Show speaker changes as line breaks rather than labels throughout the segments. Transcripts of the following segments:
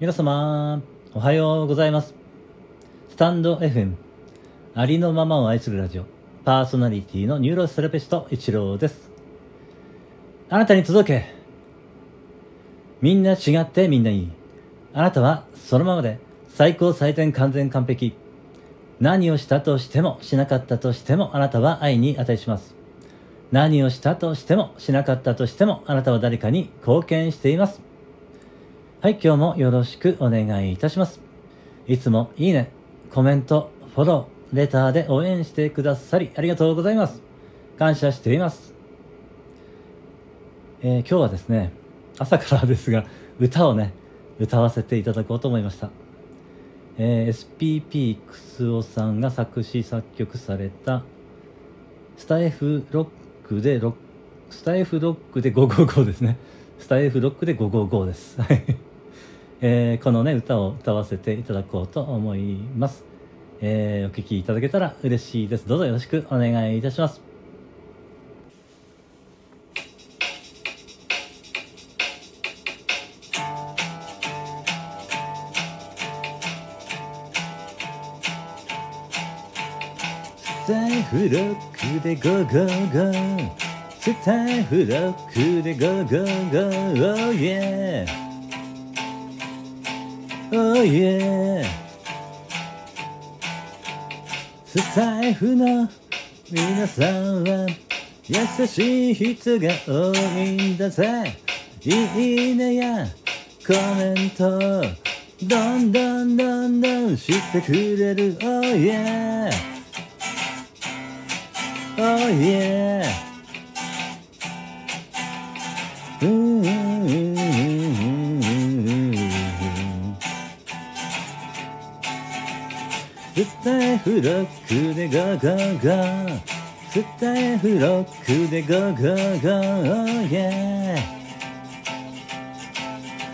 皆様、おはようございます。スタンド FM、ありのままを愛するラジオ、パーソナリティのニューロセラピスト、一郎です。あなたに届け。みんな違ってみんないい。あなたはそのままで最高最善完全完璧。何をしたとしてもしなかったとしてもあなたは愛に値します。何をしたとしてもしなかったとしてもあなたは誰かに貢献しています。はい、今日もよろしくお願いいたします。いつもいいね、コメント、フォロー、レターで応援してくださりありがとうございます。感謝しています。えー今日はですね、朝からですが、歌をね、歌わせていただこうと思いました。えー SPP クスオさんが作詞作曲されたスタイフロックでロックスタイフロックで555ですねスタイフロックで555ですはい、えーこのね歌を歌わせていただこうと思います、えーお聴きいただけたら嬉しいです。どうぞよろしくお願いいたします。スタイフロックでゴーゴーゴー。スタイフロックでゴーゴーゴー。Oh yeah Oh yeah スタイフの皆さんは優しい人が多いんだぜいいねやコメントどんどんどんどんしてくれる Oh yeah Oh yeah スタイフロックでゴーゴーゴースタイフロックでゴーゴーゴー Oh yeah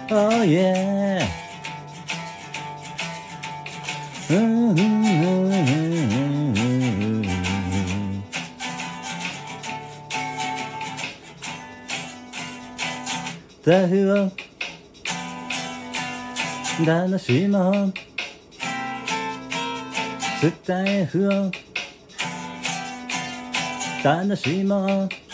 Oh yeah うん。うん。うん。うん。うん。スタイフを楽しもうスタイフを楽しもう。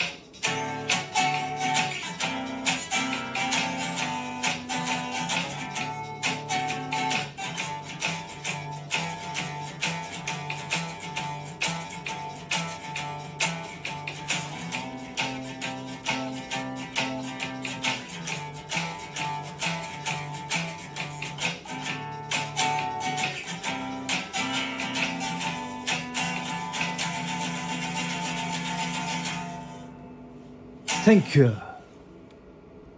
Thank you